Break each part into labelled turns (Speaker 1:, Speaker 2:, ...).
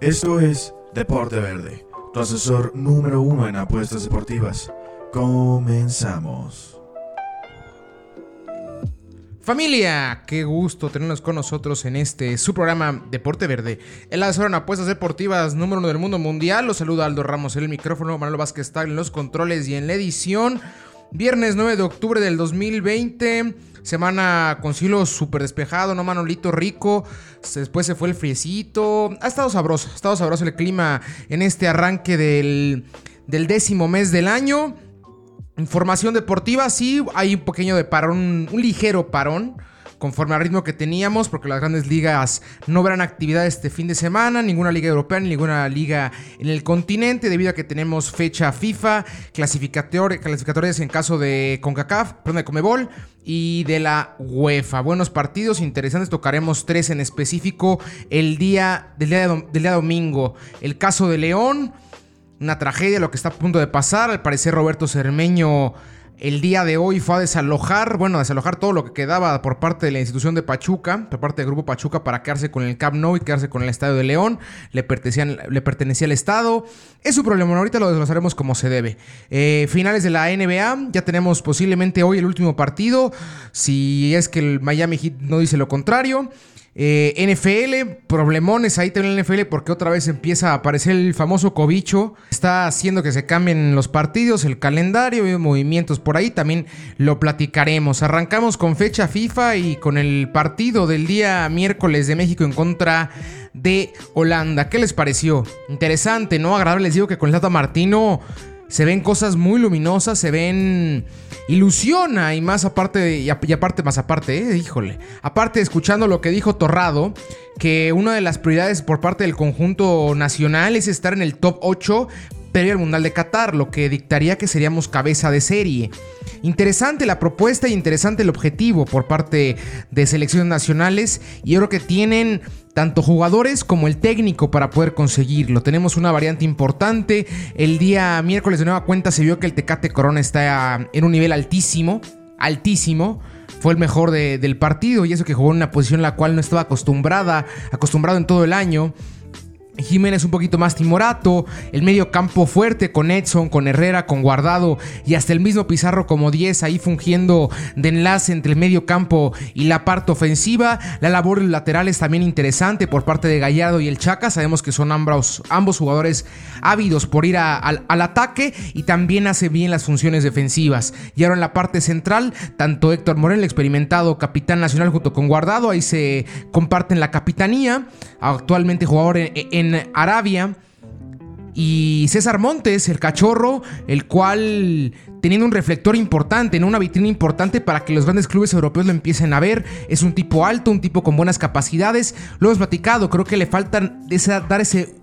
Speaker 1: Esto es Deporte Verde, tu asesor número uno en apuestas deportivas. Comenzamos.
Speaker 2: Familia, qué gusto tenerlos con nosotros en este su programa Deporte Verde. El asesor en apuestas deportivas número uno del mundo mundial. Los saluda Aldo Ramos en el micrófono, Manuel Vázquez está en los controles y en la edición. Viernes 9 de octubre del 2020. Semana con cielo súper despejado, ¿no? Manolito rico. Después se fue el friecito. Ha estado sabroso, ha estado sabroso el clima en este arranque del, del décimo mes del año. Información deportiva, sí, hay un pequeño de parón, un ligero parón conforme al ritmo que teníamos, porque las grandes ligas no verán actividad este fin de semana, ninguna liga europea ni ninguna liga en el continente, debido a que tenemos fecha FIFA, clasificatorias en caso de CONCACAF, perdón, de Comebol y de la UEFA. Buenos partidos interesantes, tocaremos tres en específico el día del día, del día domingo. El caso de León, una tragedia lo que está a punto de pasar, al parecer Roberto Cermeño el día de hoy fue a desalojar, bueno, a desalojar todo lo que quedaba por parte de la institución de Pachuca, por parte del grupo Pachuca para quedarse con el Camp Nou y quedarse con el Estadio de León. Le, le pertenecía al Estado. Es su problema, ahorita lo desglosaremos como se debe. Eh, finales de la NBA, ya tenemos posiblemente hoy el último partido, si es que el Miami Heat no dice lo contrario. Eh, NFL, problemones ahí también en NFL porque otra vez empieza a aparecer el famoso cobicho. Está haciendo que se cambien los partidos, el calendario y movimientos por ahí. También lo platicaremos. Arrancamos con fecha FIFA y con el partido del día miércoles de México en contra de Holanda. ¿Qué les pareció? Interesante, ¿no? Agradable. Les digo que con el Tata Martino se ven cosas muy luminosas, se ven ilusiona y más aparte, y, aparte, más aparte, eh, híjole, aparte escuchando lo que dijo Torrado, que una de las prioridades por parte del conjunto nacional es estar en el top 8 previo al Mundial de Qatar, lo que dictaría que seríamos cabeza de serie. Interesante la propuesta y interesante el objetivo por parte de selecciones nacionales y yo creo que tienen tanto jugadores como el técnico para poder conseguirlo. Tenemos una variante importante. El día miércoles de nueva cuenta se vio que el Tecate Corona está en un nivel altísimo, altísimo. Fue el mejor del partido y eso que jugó en una posición en la cual no estaba acostumbrada, acostumbrado en todo el año. Jiménez un poquito más timorato, el medio campo fuerte con Edson, con Herrera, con Guardado y hasta el mismo Pizarro como 10 ahí fungiendo de enlace entre el medio campo y la parte ofensiva. La labor de los laterales también interesante por parte de Gallardo y el Chaca. Sabemos que son ambos, ambos jugadores ávidos por ir al ataque y también hace bien las funciones defensivas. Y ahora en la parte central, tanto Héctor Morel, experimentado capitán nacional junto con Guardado, ahí se comparten la capitanía. Actualmente jugador en en Arabia. Y César Montes, el cachorro, el cual teniendo un reflector importante, en una vitrina importante para que los grandes clubes europeos lo empiecen a ver. Es un tipo alto, un tipo con buenas capacidades. Lo hemos platicado, creo que le faltan dar ese...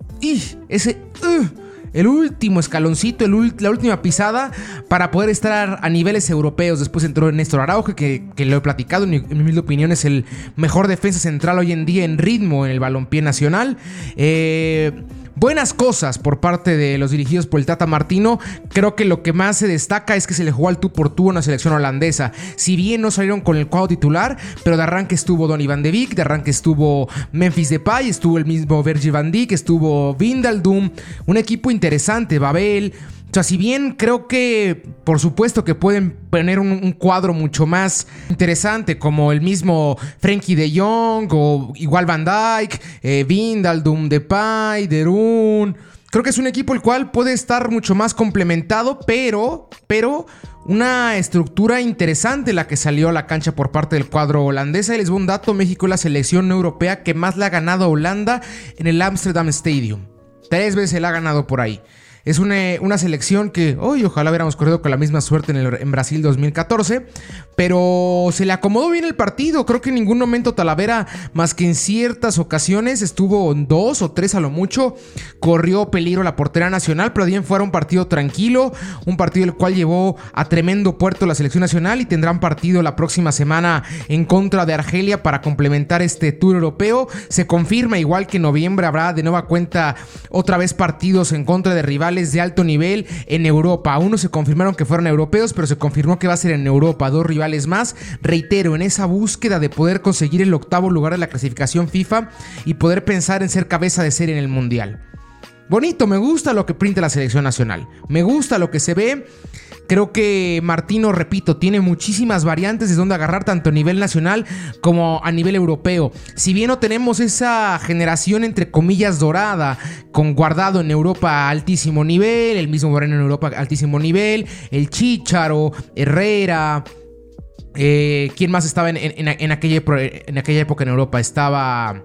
Speaker 2: ese... Uh, el último escaloncito, la última pisada para poder estar a niveles europeos. Después entró Néstor Araujo, que, lo he platicado, en mi, en opinión es el mejor defensa central hoy en día en ritmo en el balompié nacional. Eh buenas cosas por parte de los dirigidos por el Tata Martino. Creo que lo que más se destaca es que se le jugó al tú por tú en la selección holandesa. Si bien no salieron con el cuadro titular, pero de arranque estuvo Donny van de Beek, de arranque estuvo Memphis Depay, estuvo el mismo Virgil van Dijk, estuvo Vindaldum, un equipo interesante, Babel. O sea, si bien creo que, por supuesto, que pueden poner un, cuadro mucho más interesante, como el mismo Frankie de Jong o igual Van Dyke, eh, Vindaldum, Depay, Derun. Creo que es un equipo el cual puede estar mucho más complementado, pero, pero una estructura interesante la que salió a la cancha por parte del cuadro holandés. Y les voy un dato: México es la selección europea que más le ha ganado a Holanda en el Amsterdam Stadium. Tres veces la ha ganado por ahí. Es una, selección que, hoy ojalá hubiéramos corrido con la misma suerte en, el, en, Brasil 2014, pero se le acomodó bien el partido. Creo que en ningún momento Talavera, más que en ciertas ocasiones, estuvo dos o tres a lo mucho, corrió peligro la portera nacional, pero bien fuera un partido tranquilo, un partido el cual llevó a tremendo puerto la selección nacional y tendrán partido la próxima semana en contra de Argelia para complementar este tour europeo. Se confirma igual que en noviembre habrá de nueva cuenta otra vez partidos en contra de rivales de alto nivel en Europa. Uno se confirmaron que fueron europeos, pero se confirmó que va a ser en Europa. Dos rivales más. Reitero, en esa búsqueda de poder conseguir el octavo lugar de la clasificación FIFA y poder pensar en ser cabeza de serie en el Mundial. Bonito, me gusta lo que printa la selección nacional. Me gusta lo que se ve. Creo que Martino, repito, tiene muchísimas variantes de donde agarrar tanto a nivel nacional como a nivel europeo. Si bien no tenemos esa generación entre comillas dorada, con guardado en Europa a altísimo nivel, el mismo Moreno en Europa a altísimo nivel, el Chicharo, Herrera. Eh, ¿Quién más estaba en, aquella, en aquella época en Europa? Estaba.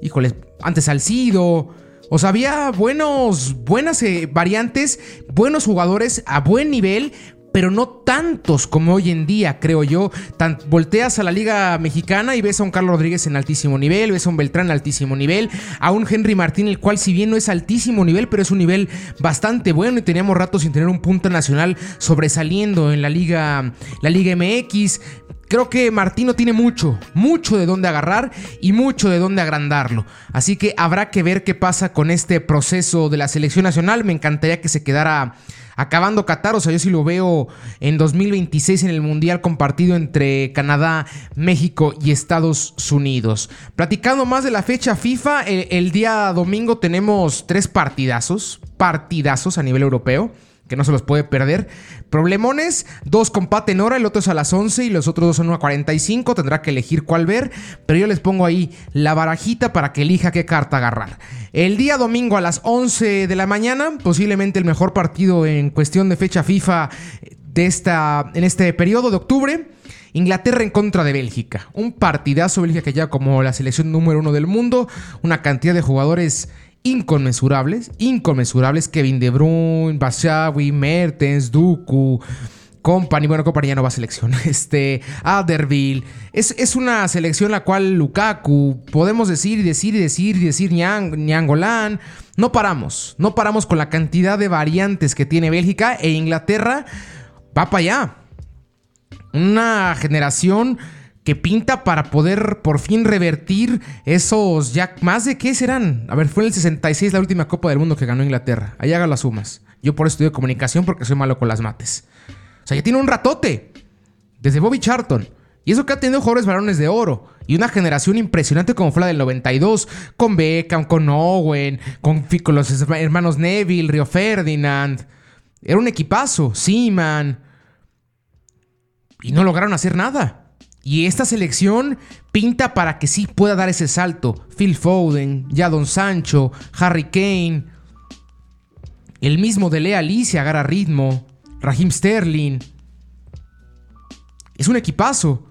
Speaker 2: Híjole, antes Salcido. O sea, había buenos, buenas eh, variantes, buenos jugadores a buen nivel, pero no tantos como hoy en día, creo yo. volteas a la Liga Mexicana y ves a un Carlos Rodríguez en altísimo nivel, ves a un Beltrán en altísimo nivel, a un Henry Martín, el cual si bien no es altísimo nivel, pero es un nivel bastante bueno y teníamos rato sin tener un punto nacional sobresaliendo en la Liga, la Liga MX. Creo que Martino tiene mucho, mucho de dónde agarrar y mucho de dónde agrandarlo. Así que habrá que ver qué pasa con este proceso de la selección nacional. Me encantaría que se quedara acabando Qatar. O sea, yo sí lo veo en 2026 en el Mundial compartido entre Canadá, México y Estados Unidos. Platicando más de la fecha FIFA, el, el día domingo tenemos tres partidazos, partidazos a nivel europeo que no se los puede perder. Problemones, dos con en hora, el otro es a las 11 y los otros dos son a 45, tendrá que elegir cuál ver, pero yo les pongo ahí la barajita para que elija qué carta agarrar. El día domingo a las 11 de la mañana, posiblemente el mejor partido en cuestión de fecha FIFA de esta, en este periodo de octubre. Inglaterra en contra de Bélgica. Un partidazo Bélgica que ya como la selección número uno del mundo. Una cantidad de jugadores inconmensurables, inconmensurables. Kevin De Bruyne, Bashawi, Mertens, Duku, Company. Bueno, Company ya no va a selección. Este, Aderville. Es, es, una selección la cual Lukaku, podemos decir y decir y decir y decir Nyang, No paramos, no paramos con la cantidad de variantes que tiene Bélgica e Inglaterra. Va para allá. Una generación que pinta para poder por fin revertir esos ya más de qué serán. A ver, fue en el 66 la última Copa del Mundo que ganó Inglaterra. Ahí haga las sumas. Yo por eso estudio comunicación porque soy malo con las mates. O sea, ya tiene un ratote. Desde Bobby Charlton. Y eso que ha tenido jugadores varones de oro. Y una generación impresionante como fue la del 92. Con Beckham, con Owen, con, los hermanos Neville, Rio Ferdinand. Era un equipazo. Seaman. Y no lograron hacer nada. Y esta selección pinta para que sí pueda dar ese salto. Phil Foden, Jadon Sancho, Harry Kane, el mismo de Lea Alicia agarra ritmo, Raheem Sterling. Es un equipazo.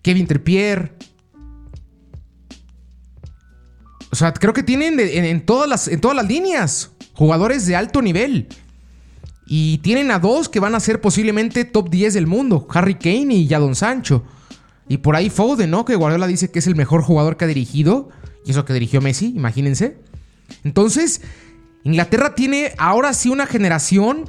Speaker 2: Kevin Trippier. O sea, creo que tienen en, todas las, en todas las líneas jugadores de alto nivel. Y tienen a dos que van a ser posiblemente top 10 del mundo, Harry Kane y Jadon Sancho. Y por ahí Foden, ¿no? Que Guardiola dice que es el mejor jugador que ha dirigido. Y eso que dirigió Messi, imagínense. Entonces, Inglaterra tiene ahora sí una generación,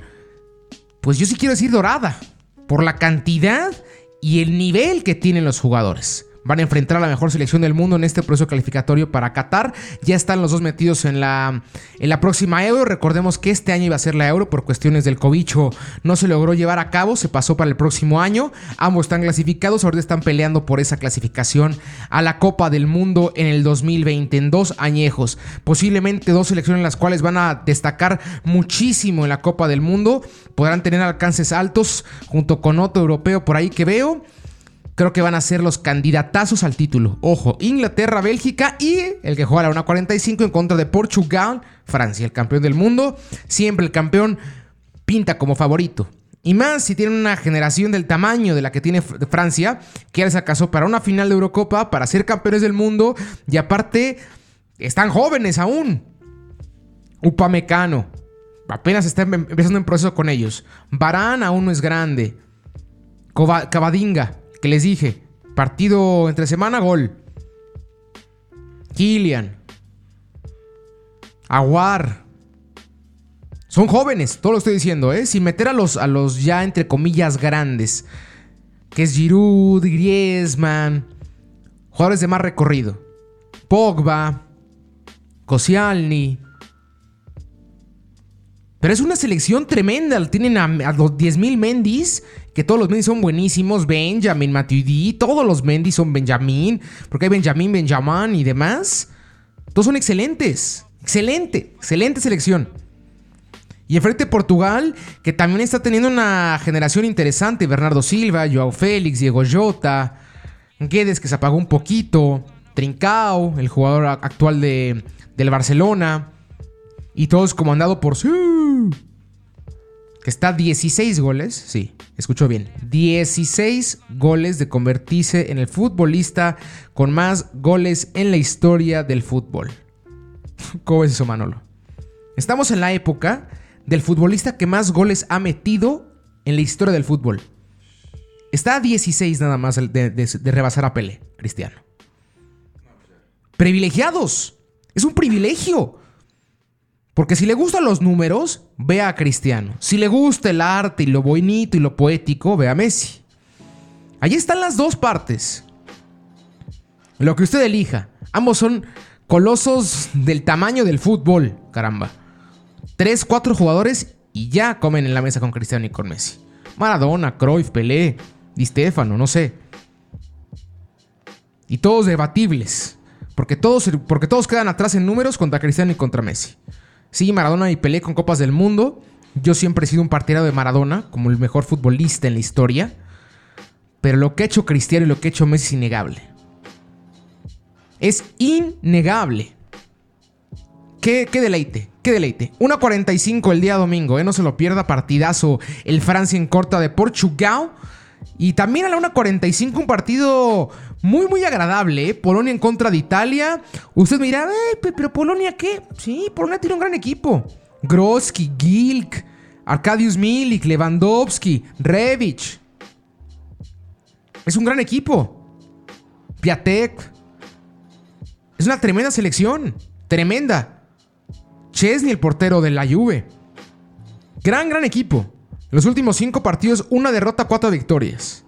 Speaker 2: pues yo sí quiero decir dorada, por la cantidad y el nivel que tienen los jugadores van a enfrentar a la mejor selección del mundo en este proceso calificatorio para Qatar. Ya están los dos metidos en la, en la próxima Euro. Recordemos que este año iba a ser la Euro por cuestiones del cobicho. No se logró llevar a cabo, se pasó para el próximo año. Ambos están clasificados, ahorita están peleando por esa clasificación a la Copa del Mundo en el 2020, en dos añejos. Posiblemente dos selecciones en las cuales van a destacar muchísimo en la Copa del Mundo. Podrán tener alcances altos junto con otro europeo por ahí que veo creo que van a ser los candidatazos al título. Ojo, Inglaterra, Bélgica y el que juega la 1.45 en contra de Portugal, Francia, el campeón del mundo. Siempre el campeón pinta como favorito. Y más si tienen una generación del tamaño de la que tiene Francia, que ya les para una final de Eurocopa, para ser campeones del mundo. Y aparte, están jóvenes aún. Upamecano. Apenas está em-, empezando en proceso con ellos. Barán aún no es grande. Cavadinga que les dije, partido entre semana, gol. Kilian. Aguar. Son jóvenes, todo lo estoy diciendo, ¿eh? Sin meter a los, a los ya entre comillas grandes. Que es Giroud, Griezmann. Jugadores de más recorrido. Pogba. Koscielny. Pero es una selección tremenda. Tienen a, los 10.000 Mendis, que todos los Mendis son buenísimos. Benjamin, Matuidi, todos los Mendis son Benjamin. Porque hay Benjamin, Benjamin y demás. Todos son excelentes. Excelente, excelente selección. Y enfrente Portugal, que también está teniendo una generación interesante. Bernardo Silva, Joao Félix, Diego Jota, Guedes que se apagó un poquito, Trincao, el jugador actual de, del Barcelona. Y todos comandado por... Sí, que está 16 goles, sí, escucho bien, 16 goles de convertirse en el futbolista con más goles en la historia del fútbol. ¿Cómo es eso, Manolo? Estamos en la época del futbolista que más goles ha metido en la historia del fútbol. Está a 16 nada más de, rebasar a Pele, Cristiano. Privilegiados. Es un privilegio. Porque si le gustan los números, vea a Cristiano. Si le gusta el arte y lo bonito y lo poético, vea a Messi. Allí están las dos partes. Lo que usted elija. Ambos son colosos del tamaño del fútbol, caramba. Tres, cuatro jugadores y ya comen en la mesa con Cristiano y con Messi. Maradona, Cruyff, Pelé, Di Stefano, no sé. Y todos debatibles. Porque todos, porque todos quedan atrás en números contra Cristiano y contra Messi. Sí, Maradona y Pelé con Copas del Mundo. Yo siempre he sido un partidario de Maradona como el mejor futbolista en la historia. Pero lo que ha hecho Cristiano y lo que ha hecho Messi es innegable. Es innegable. Qué, qué deleite, qué deleite. 1.45 el día domingo, ¿eh? no se lo pierda, partidazo. El Francia en corta de Portugal. Y también a la 1.45 un partido muy, muy agradable. ¿eh? Polonia en contra de Italia. Usted me dirá, pero Polonia qué? Sí, Polonia tiene un gran equipo. Groski, Gilk, Arkadiusz Milik, Lewandowski, Revich. Es un gran equipo. Piatek. Es una tremenda selección. Tremenda. Chesney, el portero de la Juve. Gran, gran equipo. Los últimos cinco partidos, una derrota, cuatro victorias.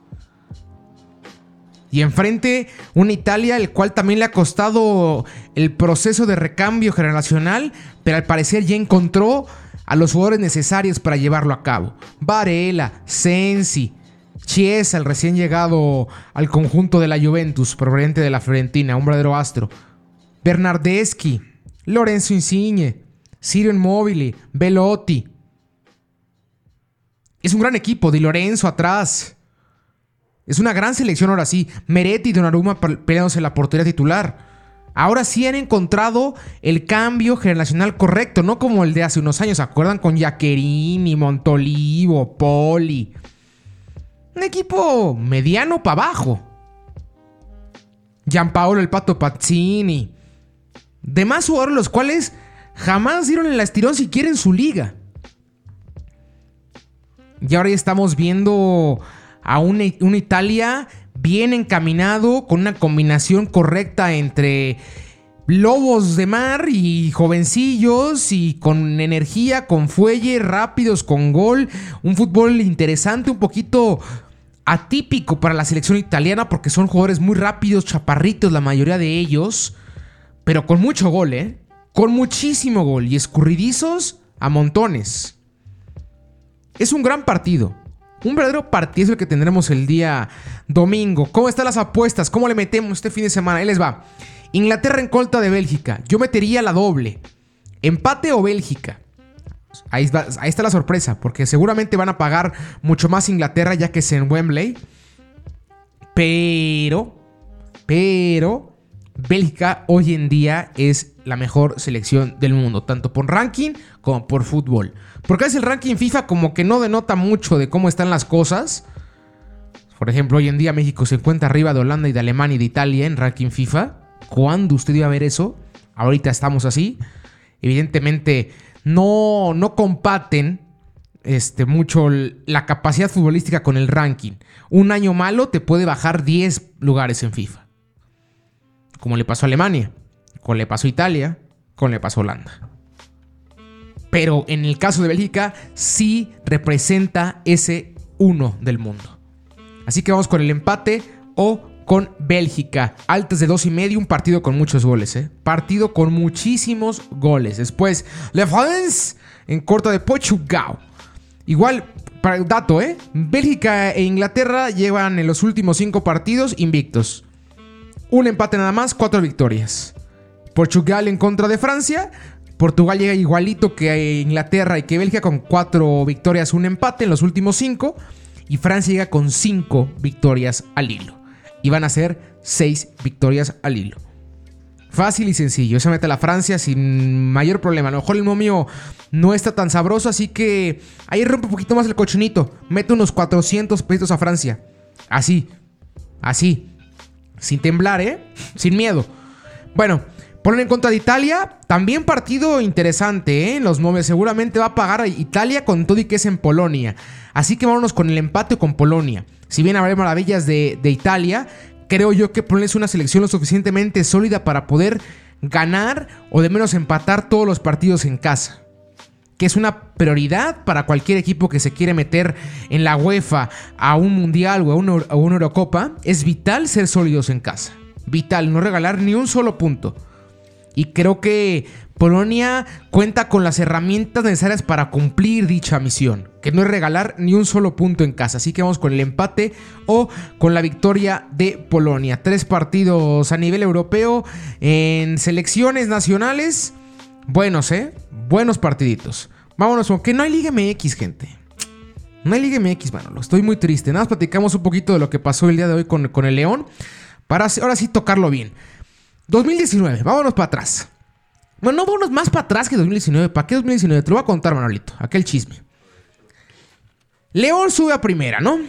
Speaker 2: Y enfrente una Italia, el cual también le ha costado el proceso de recambio generacional, pero al parecer ya encontró a los jugadores necesarios para llevarlo a cabo. Varela, Sensi, Chiesa, el recién llegado al conjunto de la Juventus, proveniente de la Fiorentina, un verdadero astro. Bernardeschi, Lorenzo Insigne, Sirio Immobile, Velotti, es un gran equipo, Di Lorenzo atrás. Es una gran selección ahora sí. Meretti y Donnarumma peleándose la portería titular. Ahora sí han encontrado el cambio generacional correcto, no como el de hace unos años, ¿se acuerdan? Con Jaquerini, Montolivo, Poli. Un equipo mediano para abajo. Gianpaolo el Pato Pazzini. Demás jugadores los cuales jamás dieron el estirón si quieren su liga. Y ahora ya estamos viendo a una, Italia bien encaminado, con una combinación correcta entre lobos de mar y jovencillos y con energía, con fuelle, rápidos, con gol. Un fútbol interesante, un poquito atípico para la selección italiana porque son jugadores muy rápidos, chaparritos la mayoría de ellos, pero con mucho gol, ¿eh? Con muchísimo gol y escurridizos a montones. Es un gran partido. Un verdadero partido el que tendremos el día domingo. ¿Cómo están las apuestas? ¿Cómo le metemos este fin de semana? Ahí les va. Inglaterra en contra de Bélgica. Yo metería la doble. Empate o Bélgica. Ahí está la sorpresa, porque seguramente van a pagar mucho más Inglaterra ya que es en Wembley. Pero, pero, Bélgica hoy en día es la mejor selección del mundo, tanto por ranking como por fútbol. Porque es el ranking FIFA como que no denota mucho de cómo están las cosas. Por ejemplo, hoy en día México se encuentra arriba de Holanda y de Alemania y de Italia en ranking FIFA. ¿Cuándo usted iba a ver eso? Ahorita estamos así. Evidentemente no, no compaten este, mucho la capacidad futbolística con el ranking. Un año malo te puede bajar 10 lugares en FIFA. Como le pasó a Alemania, como le pasó a Italia, como le pasó a Holanda pero en el caso de Bélgica sí representa ese uno del mundo. Así que vamos con el empate o con Bélgica. Altas de dos y medio, un partido con muchos goles, ¿eh? Partido con muchísimos goles. Después, Le France en corta de Portugal. Igual, para el dato, ¿eh? Bélgica e Inglaterra llevan en los últimos cinco partidos invictos. Un empate nada más, cuatro victorias. Portugal en contra de Francia. Portugal llega igualito que Inglaterra y que Bélgica con cuatro victorias, un empate en los últimos cinco. Y Francia llega con cinco victorias al hilo. Y van a ser seis victorias al hilo. Fácil y sencillo. Se mete la Francia sin mayor problema. A lo mejor el momio no está tan sabroso, así que ahí rompe un poquito más el cochinito. Mete unos 400 pesitos a Francia. Así. Así. Sin temblar, ¿eh? Sin miedo. Bueno, Polonia en contra de Italia. También partido interesante, ¿eh? Los momes seguramente va a pagar a Italia con todo y que es en Polonia. Así que vámonos con el empate con Polonia. Si bien habrá maravillas de, Italia, creo yo que Polonia es una selección lo suficientemente sólida para poder ganar o de menos empatar todos los partidos en casa. Que es una prioridad para cualquier equipo que se quiere meter en la UEFA a un mundial o a a una Eurocopa. Es vital ser sólidos en casa. Vital, no regalar ni un solo punto. Y creo que Polonia cuenta con las herramientas necesarias para cumplir dicha misión, que no es regalar ni un solo punto en casa. Así que vamos con el empate o con la victoria de Polonia. Tres partidos a nivel europeo en selecciones nacionales. Buenos, ¿eh? Buenos partiditos. Vámonos, que no hay Liga MX, gente. No hay Liga MX, Manolo. Estoy muy triste. Nada más platicamos un poquito de lo que pasó el día de hoy con, con el León. Para ahora sí tocarlo bien. 2019, vámonos para atrás. Bueno, no vámonos más para atrás que 2019. ¿Para qué 2019? Te lo voy a contar, Manolito. Aquel chisme. León sube a primera, ¿no?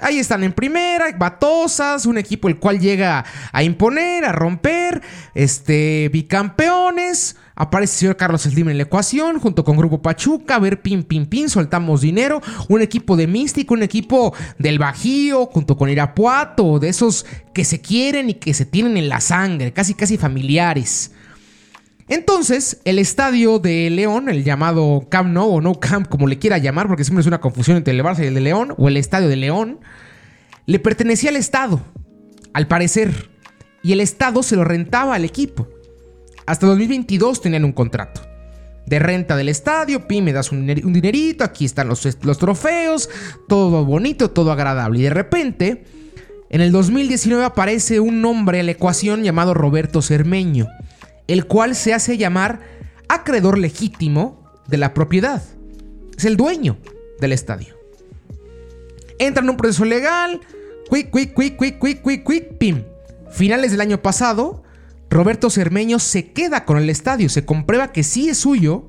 Speaker 2: Ahí están en primera, batosas, un equipo el cual llega a imponer, a romper, este, bicampeones. Aparece el señor Carlos Slim en la ecuación, junto con Grupo Pachuca, a ver, pim, pim, pim, soltamos dinero. Un equipo de místico, un equipo del Bajío, junto con Irapuato, de esos que se quieren y que se tienen en la sangre, casi, casi familiares. Entonces, el estadio de León, el llamado Camp Nou o No Camp, como le quiera llamar, porque siempre es una confusión entre el Barça y el de León, o el estadio de León, le pertenecía al Estado, al parecer, y el Estado se lo rentaba al equipo. Hasta 2022 tenían un contrato de renta del estadio, pi, me das un, dinerito, aquí están los, los trofeos, todo bonito, todo agradable. Y de repente, en el 2019 aparece un nombre a la ecuación llamado Roberto Cermeño el cual se hace llamar acreedor legítimo de la propiedad. Es el dueño del estadio. Entra en un proceso legal, quick, quick, quick, quick, quick, quick, quick, pim. Finales del año pasado, Roberto Cermeño se queda con el estadio, se comprueba que sí es suyo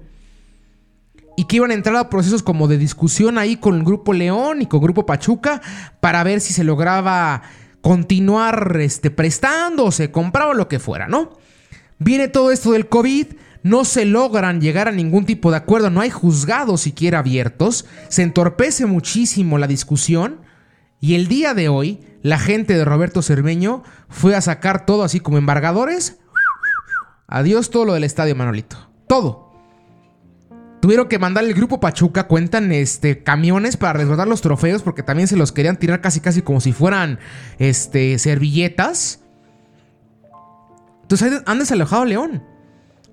Speaker 2: y que iban a entrar a procesos como de discusión ahí con el Grupo León y con el Grupo Pachuca para ver si se lograba continuar este, prestando o se compraba lo que fuera, ¿no? Viene todo esto del COVID, no se logran llegar a ningún tipo de acuerdo, no hay juzgados siquiera abiertos, se entorpece muchísimo la discusión y el día de hoy la gente de Roberto Cermeño fue a sacar todo así como embargadores. Adiós todo lo del estadio Manolito, todo. Tuvieron que mandar el grupo Pachuca, cuentan este, camiones para resguardar los trofeos porque también se los querían tirar casi casi como si fueran este, servilletas. Entonces han desalojado a León.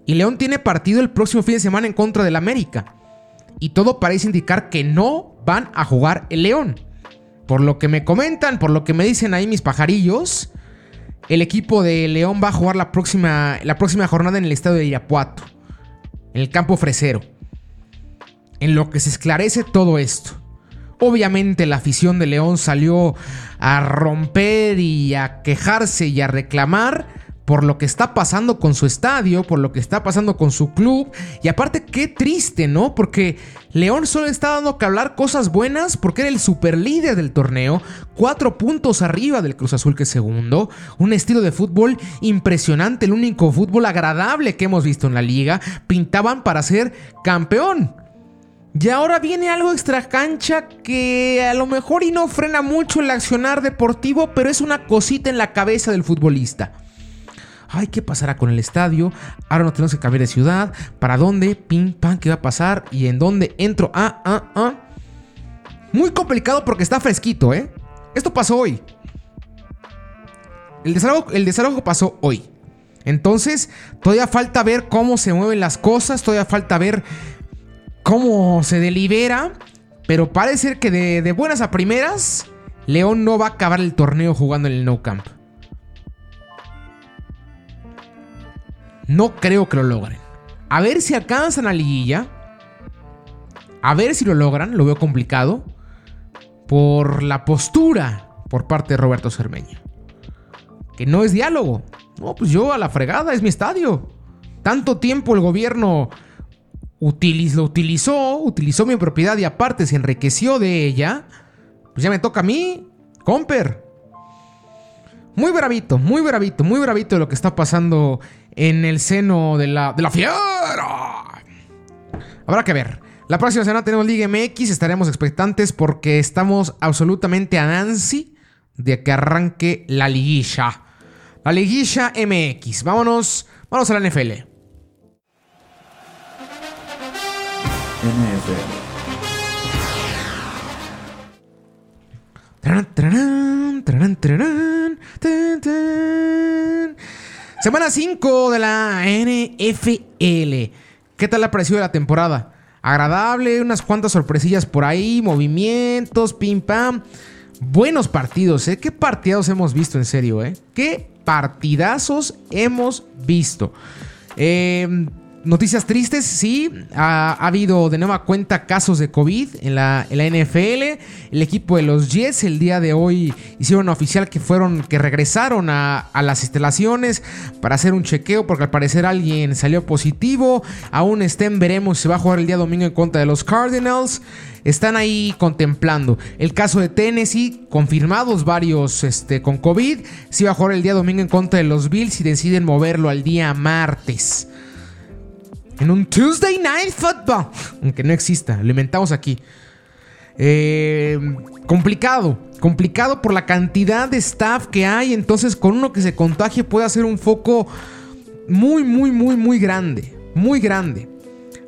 Speaker 2: Y León tiene partido el próximo fin de semana en contra del América. Y todo parece indicar que no van a jugar el León. Por lo que me comentan, por lo que me dicen ahí mis pajarillos, el equipo de León va a jugar la próxima, la próxima jornada en el estadio de Irapuato, en el campo fresero. En lo que se esclarece todo esto. Obviamente la afición de León salió a romper y a quejarse y a reclamar por lo que está pasando con su estadio, por lo que está pasando con su club. Y aparte, qué triste, ¿no? Porque León solo está dando que hablar cosas buenas porque era el superlíder del torneo, cuatro puntos arriba del Cruz Azul que es segundo, un estilo de fútbol impresionante, el único fútbol agradable que hemos visto en la liga, pintaban para ser campeón. Y ahora viene algo extra cancha que a lo mejor y no frena mucho el accionar deportivo, pero es una cosita en la cabeza del futbolista ay, ¿qué pasará con el estadio? Ahora no tenemos que cambiar de ciudad. ¿Para dónde? Pim, pam, ¿qué va a pasar? ¿Y en dónde entro? Ah, ah, ah. Muy complicado porque está fresquito, ¿eh? Esto pasó hoy. El desalojo, el pasó hoy. Entonces, todavía falta ver cómo se mueven las cosas, todavía falta ver cómo se delibera, pero parece que de, de buenas a primeras, León no va a acabar el torneo jugando en el No Camp. No creo que lo logren. A ver si alcanzan a liguilla. A ver si lo logran, lo veo complicado. Por la postura por parte de Roberto Cermeño. Que no es diálogo. No, pues yo a la fregada, es mi estadio. Tanto tiempo el gobierno lo utilizó, utilizó mi propiedad y aparte se enriqueció de ella. Pues ya me toca a mí, Comper. Muy bravito, muy bravito, muy bravito lo que está pasando en el seno de la, de la fiera. Habrá que ver. La próxima semana tenemos Liga MX, estaremos expectantes porque estamos absolutamente a Nancy de que arranque la liguilla. La liguilla MX. Vámonos, vámonos a la NFL.
Speaker 1: NFL.
Speaker 2: Semana 5 de la NFL. ¿Qué tal ha parecido la temporada? Agradable, unas cuantas sorpresillas por ahí, movimientos, pim pam. Buenos partidos, ¿eh? ¿Qué partidos hemos visto en serio, eh? ¿Qué partidazos hemos visto? Eh Noticias tristes, sí. Ha, habido de nueva cuenta casos de COVID en la, NFL. El equipo de los Jets el día de hoy hicieron oficial que fueron, que regresaron a, las instalaciones para hacer un chequeo porque al parecer alguien salió positivo. Aún estén, veremos si va a jugar el día domingo en contra de los Cardinals. Están ahí contemplando. El caso de Tennessee, confirmados varios este, con COVID. Si va a jugar el día domingo en contra de los Bills y deciden moverlo al día martes en un Tuesday Night Football, aunque no exista, lo inventamos aquí. Eh, complicado, complicado por la cantidad de staff que hay, entonces con uno que se contagie puede hacer un foco muy, muy, muy, muy grande, muy grande.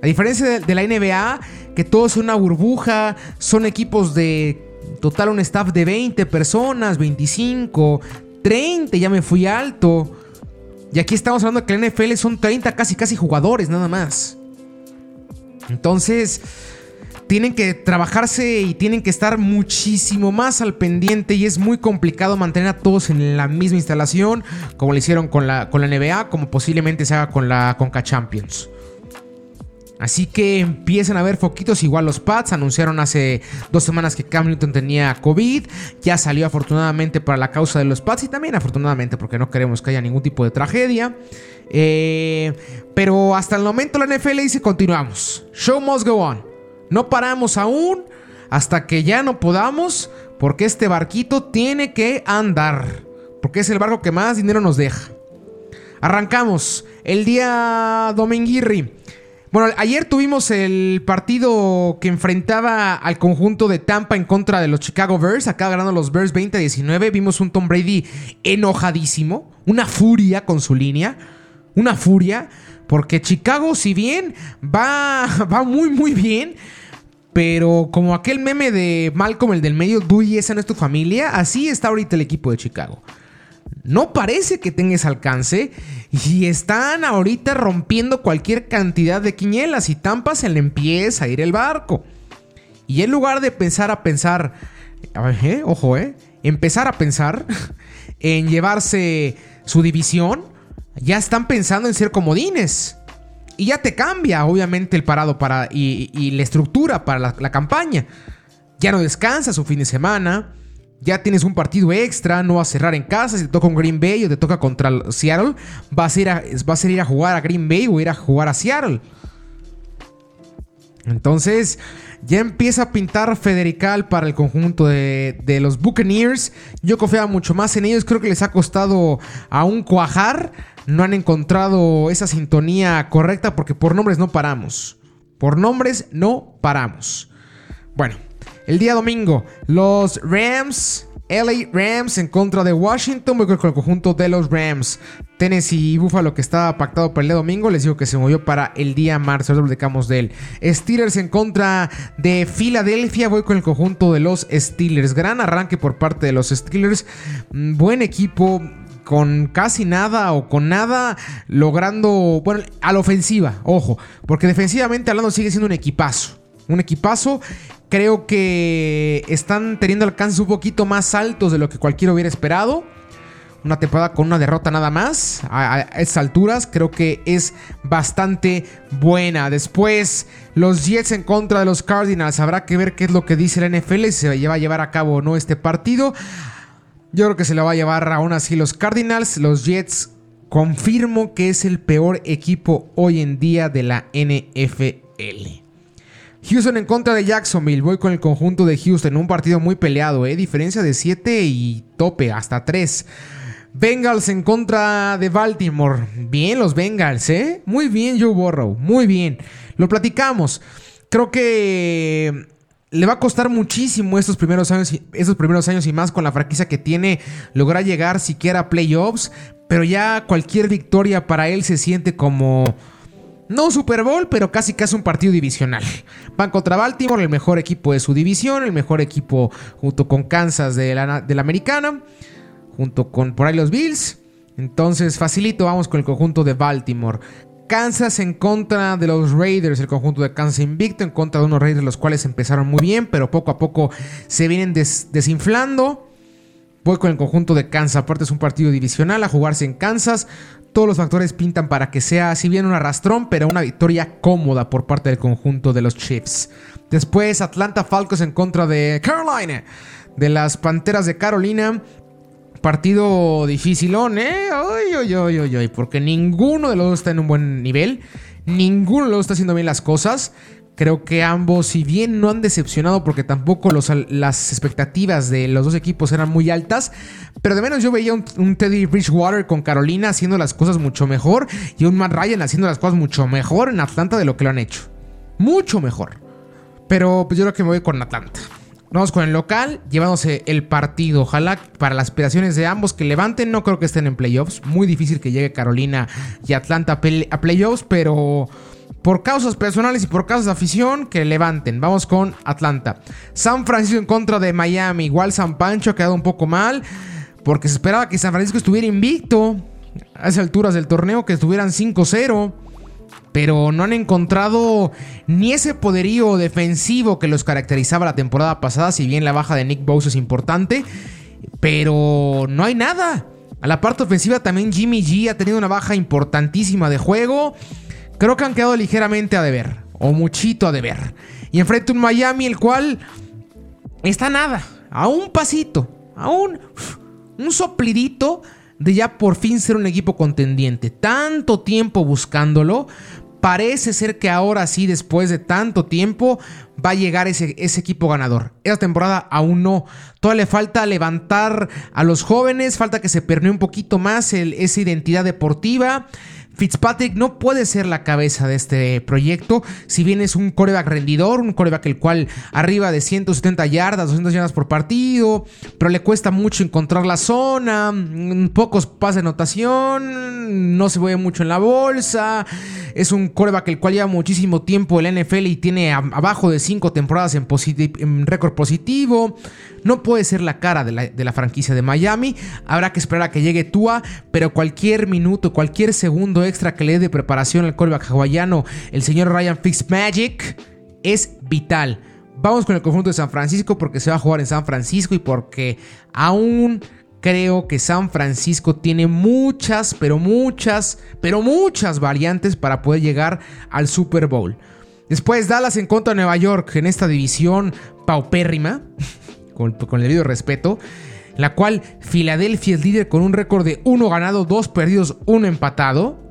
Speaker 2: A diferencia de, la NBA, que todo es una burbuja, son equipos de total un staff de 20 personas, 25, 30, ya me fui alto. Y aquí estamos hablando que la NFL son 30 casi casi jugadores nada más. Entonces, tienen que trabajarse y tienen que estar muchísimo más al pendiente y es muy complicado mantener a todos en la misma instalación como lo hicieron con la, con la NBA, como posiblemente se haga con la Conca Champions. Así que empiezan a haber foquitos. Igual los Pats anunciaron hace dos semanas que Cam Newton tenía COVID. Ya salió afortunadamente para la causa de los Pats y también afortunadamente porque no queremos que haya ningún tipo de tragedia. Eh, pero hasta el momento la NFL dice continuamos. Show must go on. No paramos aún hasta que ya no podamos porque este barquito tiene que andar. Porque es el barco que más dinero nos deja. Arrancamos el día dominguirri. Bueno, ayer tuvimos el partido que enfrentaba al conjunto de Tampa en contra de los Chicago Bears. Acá ganando los Bears 20-19. Vimos un Tom Brady enojadísimo. Una furia con su línea. Una furia. Porque Chicago, si bien va, va muy, muy bien. Pero como aquel meme de Malcolm, el del medio, Dewey, esa no es tu familia. Así está ahorita el equipo de Chicago no parece que tenga ese alcance y están ahorita rompiendo cualquier cantidad de quiñelas y Tampa se le empieza a ir el barco. Y en lugar de pensar a pensar, eh, ojo, eh, empezar a pensar en llevarse su división, ya están pensando en ser comodines. Y ya te cambia, obviamente, el parado para, y, la estructura para la, la campaña. Ya no descansa su fin de semana ya tienes un partido extra, no vas a cerrar en casa, si te toca un Green Bay o te toca contra Seattle, vas a, ir a, ir a jugar a Green Bay o ir a jugar a Seattle. Entonces, ya empieza a pintar Federical para el conjunto de, de, los Buccaneers. Yo confiaba mucho más en ellos. Creo que les ha costado aún cuajar. No han encontrado esa sintonía correcta porque por nombres no paramos. Por nombres no paramos. Bueno, el día domingo, los Rams, LA Rams en contra de Washington, voy con el conjunto de los Rams. Tennessee y Buffalo que estaba pactado para el día domingo, les digo que se movió para el día martes, ahora hablamos de él. Steelers en contra de Filadelfia, voy con el conjunto de los Steelers. Gran arranque por parte de los Steelers, mm, buen equipo, con casi nada o con nada logrando, bueno, a la ofensiva, ojo, porque defensivamente hablando sigue siendo un equipazo. Un equipazo, creo que están teniendo alcances un poquito más altos de lo que cualquiera hubiera esperado una temporada con una derrota nada más a, estas alturas. Creo que es bastante buena. Después, los Jets en contra de los Cardinals. Habrá que ver qué es lo que dice la NFL, si se va a llevar a cabo o no este partido. Yo creo que se lo va a llevar aún así los Cardinals. Los Jets confirmo que es el peor equipo hoy en día de la NFL. Houston en contra de Jacksonville. Voy con el conjunto de Houston. Un partido muy peleado, ¿eh? Diferencia de 7 y tope, hasta 3. Bengals en contra de Baltimore. Bien los Bengals, ¿eh? Muy bien Joe Burrow, muy bien. Lo platicamos. Creo que le va a costar muchísimo estos primeros años, estos primeros años y más con la franquicia que tiene lograr llegar siquiera a playoffs, pero ya cualquier victoria para él se siente como no Super Bowl, pero casi casi un partido divisional. Van contra Baltimore, el mejor equipo de su división, el mejor equipo junto con Kansas de la, de la americana junto con por ahí los Bills. Entonces, facilito, vamos con el conjunto de Baltimore. Kansas en contra de los Raiders, el conjunto de Kansas invicto, en contra de unos Raiders los cuales empezaron muy bien, pero poco a poco se vienen desinflando. Voy con el conjunto de Kansas, aparte es un partido divisional a jugarse en Kansas. Todos los factores pintan para que sea, si bien un arrastrón, pero una victoria cómoda por parte del conjunto de los Chiefs. Después Atlanta Falcons en contra de Carolina, de las Panteras de Carolina. Partido dificilón, ¿eh? Ay, ay, ay, ay, porque ninguno de los dos está en un buen nivel. Ninguno de los dos está haciendo bien las cosas. Creo que ambos, si bien no han decepcionado porque tampoco las expectativas de los dos equipos eran muy altas, pero de menos yo veía un, Teddy Bridgewater con Carolina haciendo las cosas mucho mejor y un Matt Ryan haciendo las cosas mucho mejor en Atlanta de lo que lo han hecho. Mucho mejor. Pero pues yo creo que me voy con Atlanta. Vamos con el local, llevándose el partido. Ojalá para las aspiraciones de ambos que levanten. No creo que estén en playoffs. Muy difícil que llegue Carolina y Atlanta a playoffs, pero por causas personales y por causas de afición, que levanten. Vamos con Atlanta. San Francisco en contra de Miami. Igual San Pancho ha quedado un poco mal, porque se esperaba que San Francisco estuviera invicto a esas alturas del torneo, que estuvieran 5-0 pero no han encontrado ni ese poderío defensivo que los caracterizaba la temporada pasada, si bien la baja de Nick Bosa es importante, pero no hay nada. A la parte ofensiva también Jimmy G ha tenido una baja importantísima de juego. Creo que han quedado ligeramente a deber, o muchito a deber. Y enfrente un Miami el cual está nada, a un pasito, a un, un soplidito de ya por fin ser un equipo contendiente. Tanto tiempo buscándolo. Parece ser que ahora sí, después de tanto tiempo, va a llegar ese, ese equipo ganador. Esta temporada aún no. Todavía le falta levantar a los jóvenes, falta que se pernee un poquito más esa identidad deportiva. Fitzpatrick no puede ser la cabeza de este proyecto, si bien es un coreback rendidor, un coreback el cual arriba de 170 yardas, 200 yardas por partido, pero le cuesta mucho encontrar la zona, mm, pocos pases de notación, no se mueve mucho en la bolsa, es un coreback el cual lleva muchísimo tiempo en NFL y tiene abajo de 5 temporadas en, en récord positivo, no puede ser la cara de la, de la franquicia de Miami, habrá que esperar a que llegue Tua, pero cualquier minuto, cualquier segundo extra que le dé de preparación al callback hawaiano el señor Ryan Fitzmagic es vital. Vamos con el conjunto de San Francisco porque se va a jugar en San Francisco y porque aún creo que San Francisco tiene muchas, pero muchas, pero muchas variantes para poder llegar al Super Bowl. Después Dallas en contra de Nueva York en esta división paupérrima, con, con el debido respeto la cual Filadelfia es líder con un récord de 1 ganado, 2 perdidos, 1 empatado.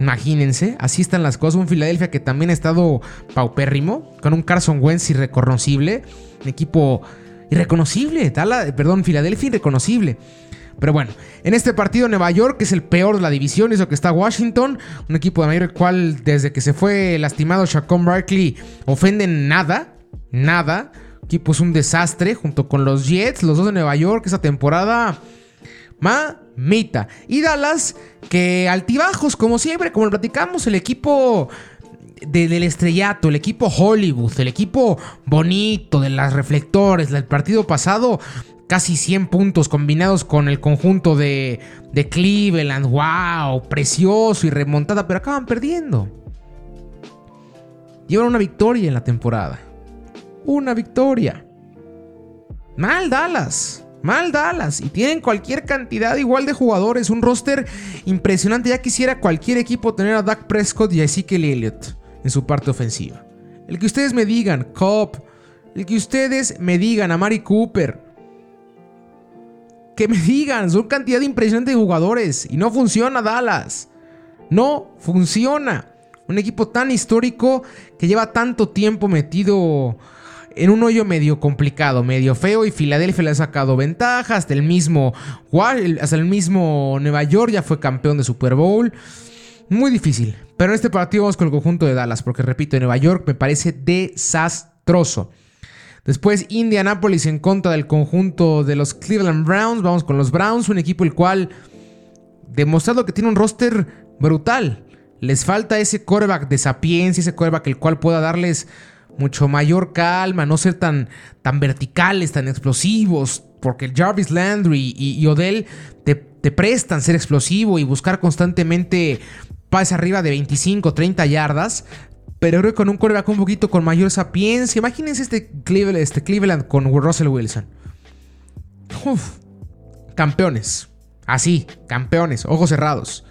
Speaker 2: Imagínense, así están las cosas. Un Filadelfia que también ha estado paupérrimo, con un Carson Wentz irreconocible. Un equipo irreconocible, perdón, Filadelfia irreconocible. Pero bueno, en este partido Nueva York, que es el peor de la división, eso que está Washington, un equipo de mayor cual desde que se fue lastimado Shaquem Barkley ofenden nada, nada. equipo es un desastre junto con los Jets, los dos de Nueva York, esa temporada mamita. Y Dallas, que altibajos, como siempre, como lo platicamos, el equipo del estrellato, el equipo Hollywood, el equipo bonito de las reflectores, del partido pasado, casi 100 puntos combinados con el conjunto de, de Cleveland. ¡Wow! Precioso y remontada, pero acaban perdiendo. Llevan una victoria en la temporada. Una victoria. Mal Dallas. Mal Dallas. Y tienen cualquier cantidad igual de jugadores. Un roster impresionante. Ya quisiera cualquier equipo tener a Dak Prescott y a Ezekiel Elliott en su parte ofensiva. El que ustedes me digan, Cobb. El que ustedes me digan, a Mari Cooper. Que me digan, son cantidad impresionante de jugadores. Y no funciona Dallas. No funciona. Un equipo tan histórico que lleva tanto tiempo metido en un hoyo medio complicado, medio feo y Filadelfia le ha sacado ventaja, hasta el mismo hasta el mismo Nueva York ya fue campeón de Super Bowl. Muy difícil, pero en este partido vamos con el conjunto de Dallas, porque repito, Nueva York me parece desastroso. Después Indianapolis en contra del conjunto de los Cleveland Browns, vamos con los Browns, un equipo el cual demostrado que tiene un roster brutal. Les falta ese coreback de sapiencia, ese coreback el cual pueda darles mucho mayor calma, no ser tan, tan verticales, tan explosivos, porque Jarvis Landry y, Odell te, te, prestan ser explosivo y buscar constantemente pases arriba de 25, 30 yardas. Pero creo que con un coreback un poquito con mayor sapiencia. Imagínense este Cleveland, este Cleveland con Russell Wilson. campeones. Así, campeones, ojos cerrados.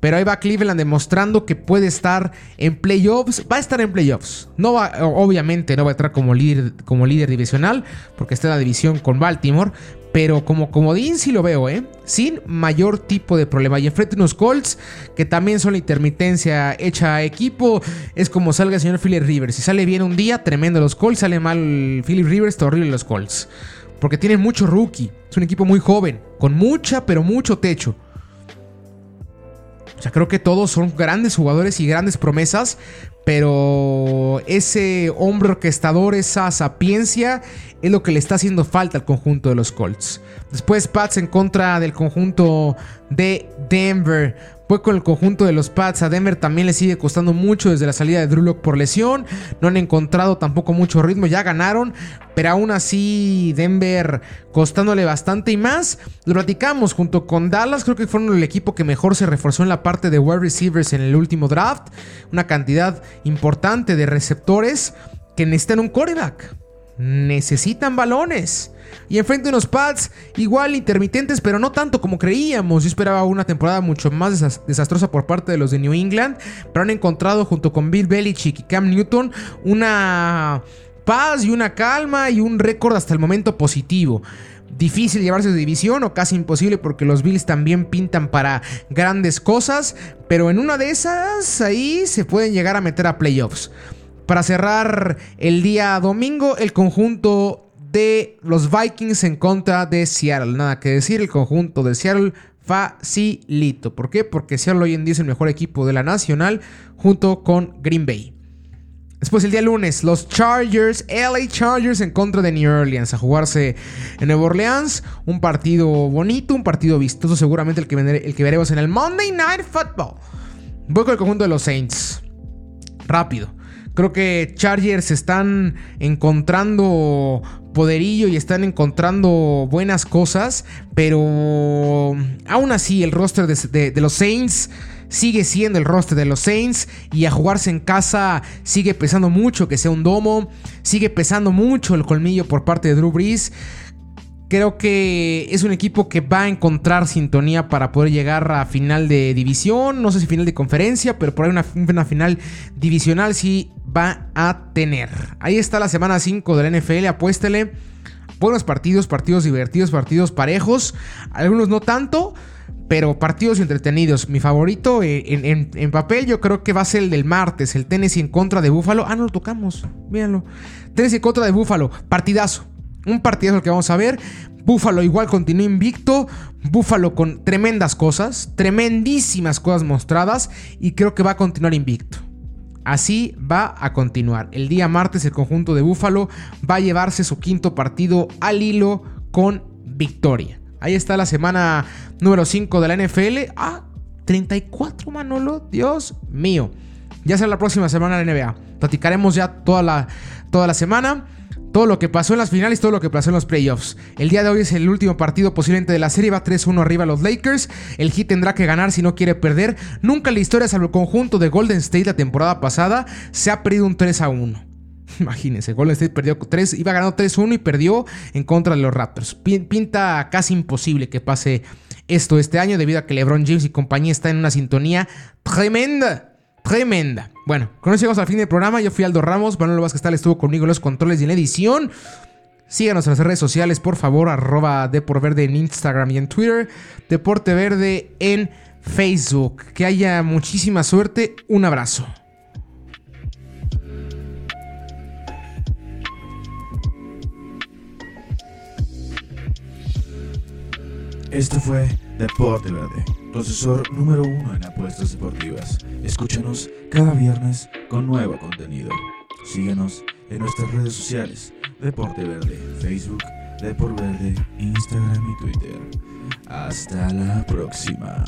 Speaker 2: Pero ahí va Cleveland demostrando que puede estar en playoffs. Va a estar en playoffs. No va, obviamente no va a entrar como líder, como líder divisional, porque está en la división con Baltimore. Pero como comodín sí lo veo, ¿eh? Sin mayor tipo de problema. Y enfrente unos Colts que también son la intermitencia hecha a equipo. Es como salga el señor Philip Rivers. Si sale bien un día, tremendo los Colts. Sale mal Philip Rivers, está horrible los Colts. Porque tienen mucho rookie. Es un equipo muy joven. Con mucha, pero mucho techo. O sea, creo que todos son grandes jugadores y grandes promesas, pero ese hombre orquestador, esa sapiencia, es lo que le está haciendo falta al conjunto de los Colts. Después Pats en contra del conjunto de Denver. Fue con el conjunto de los Pats. A Denver también le sigue costando mucho desde la salida de Drew por lesión. No han encontrado tampoco mucho ritmo. Ya ganaron. Pero aún así, Denver costándole bastante y más. Lo platicamos junto con Dallas. Creo que fueron el equipo que mejor se reforzó en la parte de wide receivers en el último draft. Una cantidad importante de receptores que necesitan un quarterback. Necesitan balones. Y enfrente unos pads igual intermitentes, pero no tanto como creíamos. Yo esperaba una temporada mucho más desastrosa por parte de los de New England, pero han encontrado junto con Bill Belichick y Cam Newton una paz y una calma y un récord hasta el momento positivo. Difícil llevarse de división o casi imposible porque los Bills también pintan para grandes cosas, pero en una de esas ahí se pueden llegar a meter a playoffs. Para cerrar el día domingo, el conjunto de los Vikings en contra de Seattle. Nada que decir, el conjunto de Seattle facilito. ¿Por qué? Porque Seattle hoy en día es el mejor equipo de la nacional junto con Green Bay. Después el día lunes, los Chargers, LA Chargers en contra de New Orleans a jugarse en Nueva Orleans. Un partido bonito, un partido vistoso, seguramente el que, el que veremos en el Monday Night Football. Voy con el conjunto de los Saints. Rápido. Creo que Chargers están encontrando poderillo y están encontrando buenas cosas, pero aún así el roster de, los Saints sigue siendo el roster de los Saints y a jugarse en casa sigue pesando mucho que sea un domo, sigue pesando mucho el colmillo por parte de Drew Brees. Creo que es un equipo que va a encontrar sintonía para poder llegar a final de división. No sé si final de conferencia, pero por ahí una, final divisional sí va a tener. Ahí está la semana 5 de la NFL. Apuéstele. Buenos partidos, partidos divertidos, partidos parejos. Algunos no tanto, pero partidos entretenidos. Mi favorito eh, en, papel yo creo que va a ser el del martes, el Tennessee en contra de Búfalo. Ah, no lo tocamos, véanlo. Tennessee en contra de Búfalo, partidazo. Un partidazo que vamos a ver. Búfalo igual continúa invicto. Búfalo con tremendas cosas, tremendísimas cosas mostradas y creo que va a continuar invicto. Así va a continuar. El día martes el conjunto de Búfalo va a llevarse su quinto partido al hilo con victoria. Ahí está la semana número 5 de la NFL. Ah, 34 Manolo, Dios mío. Ya será la próxima semana la NBA. Platicaremos ya toda la, toda la semana. Todo lo que pasó en las finales, todo lo que pasó en los playoffs. El día de hoy es el último partido posiblemente de la serie, va 3-1 arriba los Lakers. El Heat tendrá que ganar si no quiere perder. Nunca en la historia, salvo el conjunto de Golden State la temporada pasada, se ha perdido un 3-1. Imagínense, Golden State perdió 3, iba ganando 3-1 y perdió en contra de los Raptors. Pinta casi imposible que pase esto este año debido a que LeBron James y compañía están en una sintonía tremenda. Tremenda. Bueno, con eso llegamos al fin del programa. Yo fui Aldo Ramos. Manuel Vázquez tal estuvo conmigo en los controles y en la edición. Síganos en las redes sociales, por favor, arroba Verde en Instagram y en Twitter, Deporte Verde en Facebook. Que haya muchísima suerte. Un abrazo.
Speaker 1: Esto fue Deporte Verde, tu asesor número uno en apuestas deportivas. Escúchanos cada viernes con nuevo contenido. Síguenos en nuestras redes sociales, Deporte Verde, Facebook, Deporte Verde, Instagram y Twitter. Hasta la próxima.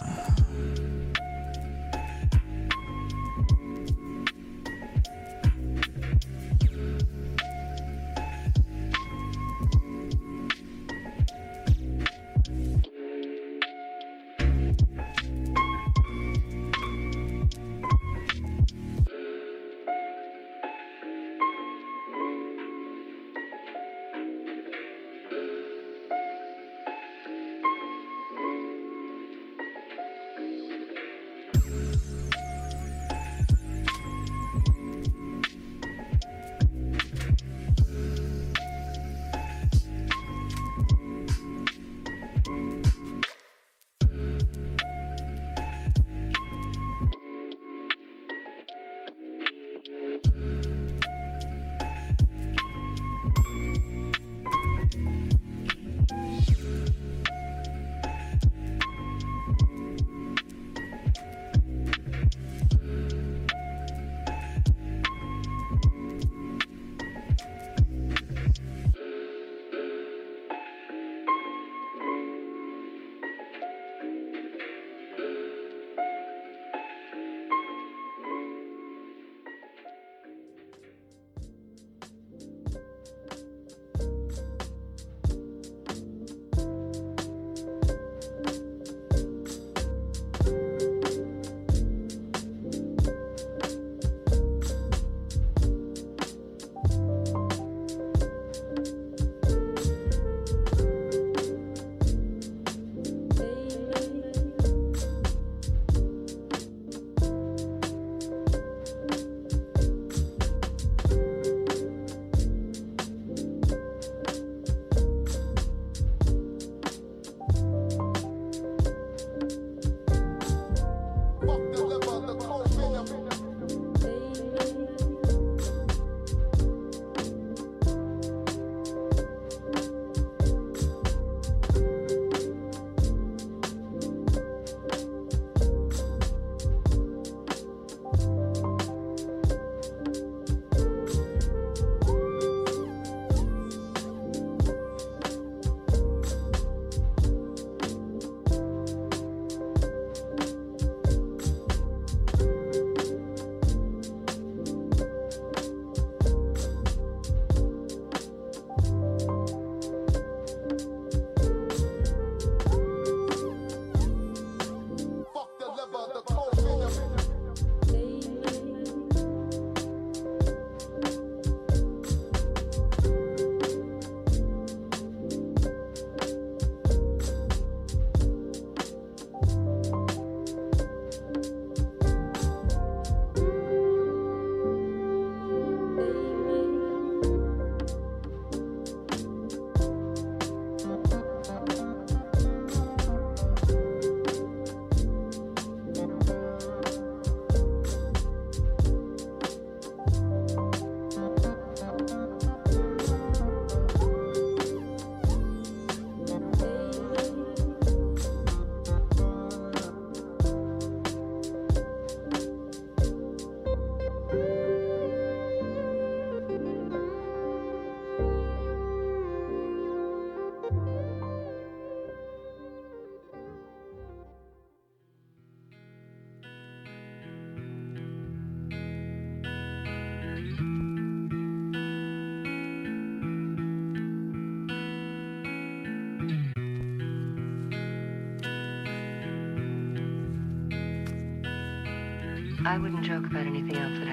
Speaker 3: I wouldn't joke about anything else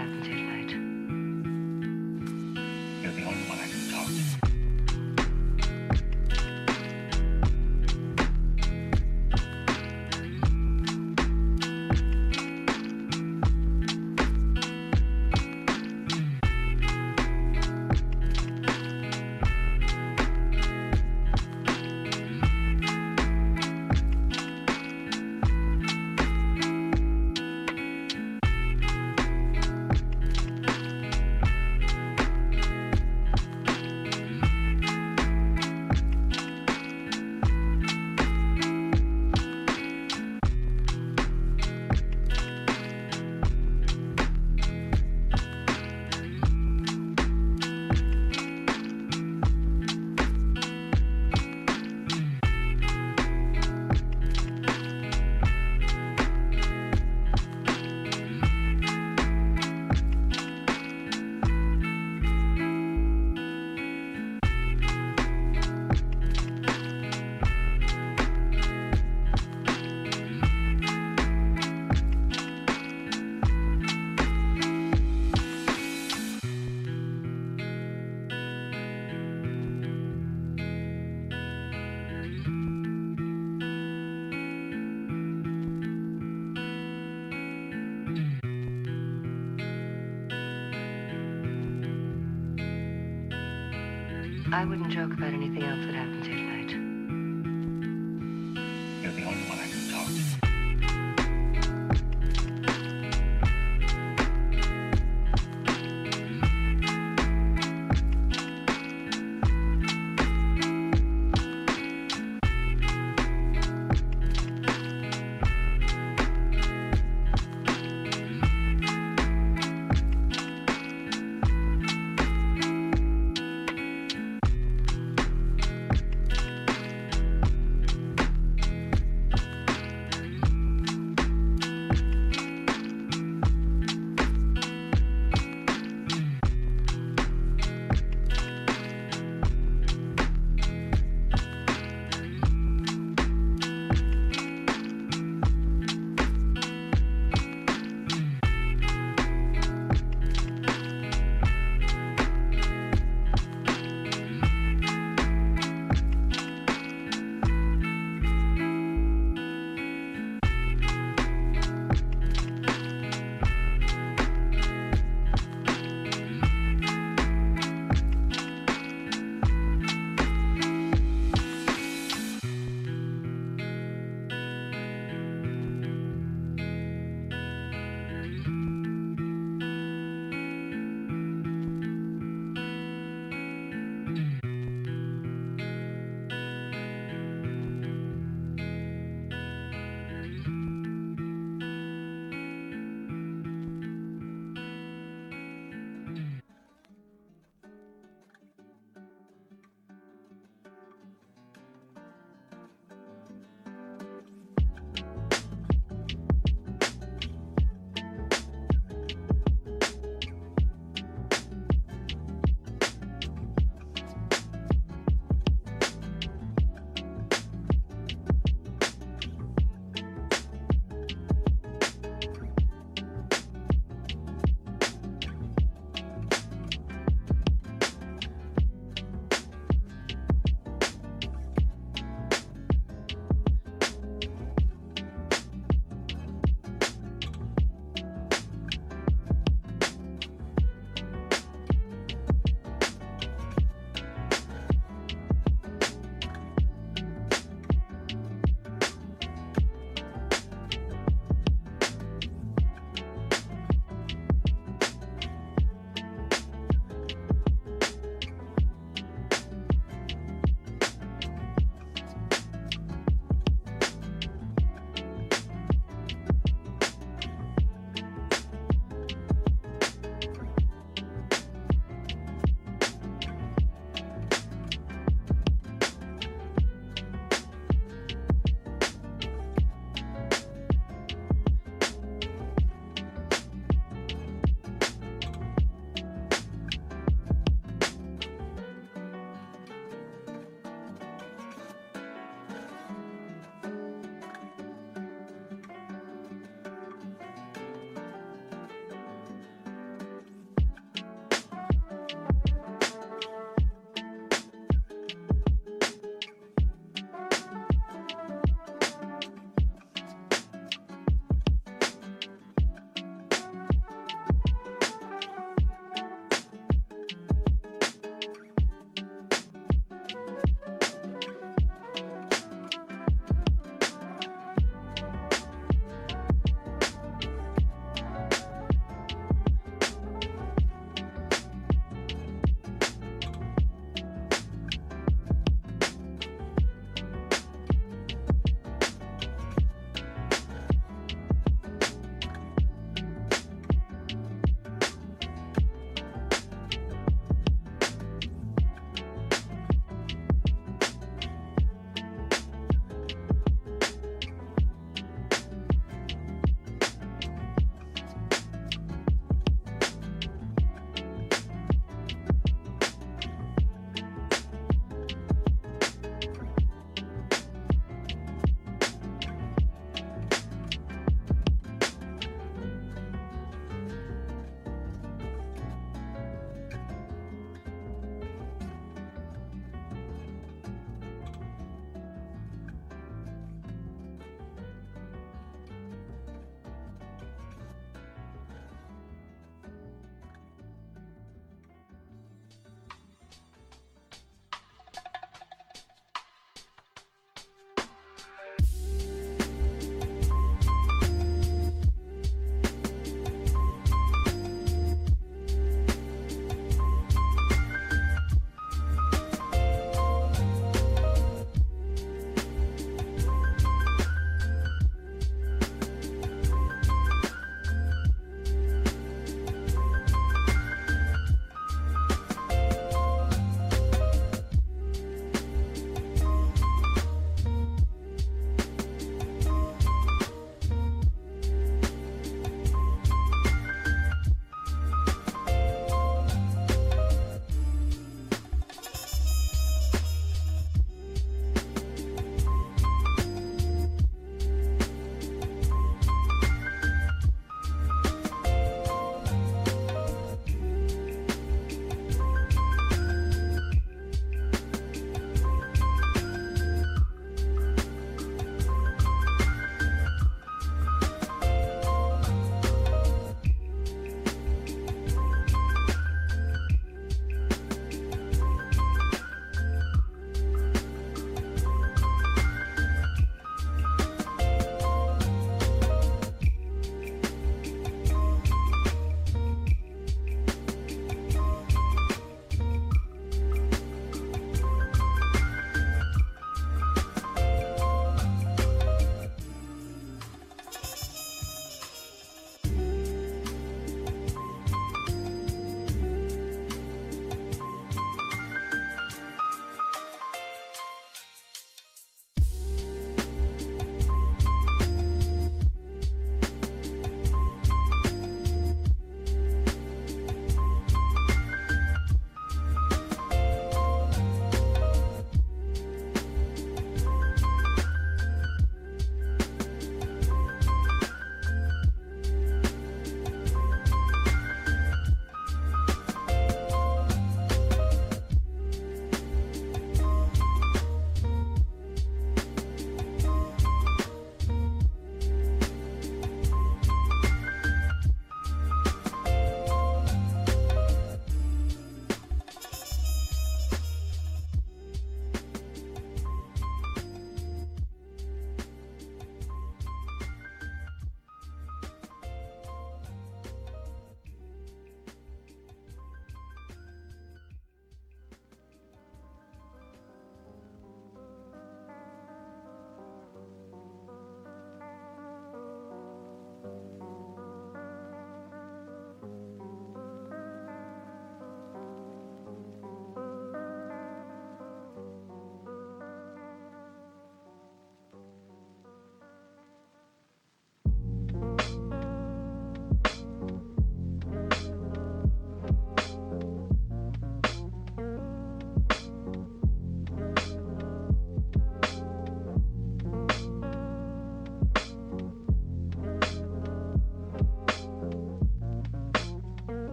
Speaker 4: I
Speaker 3: wouldn't joke about anything else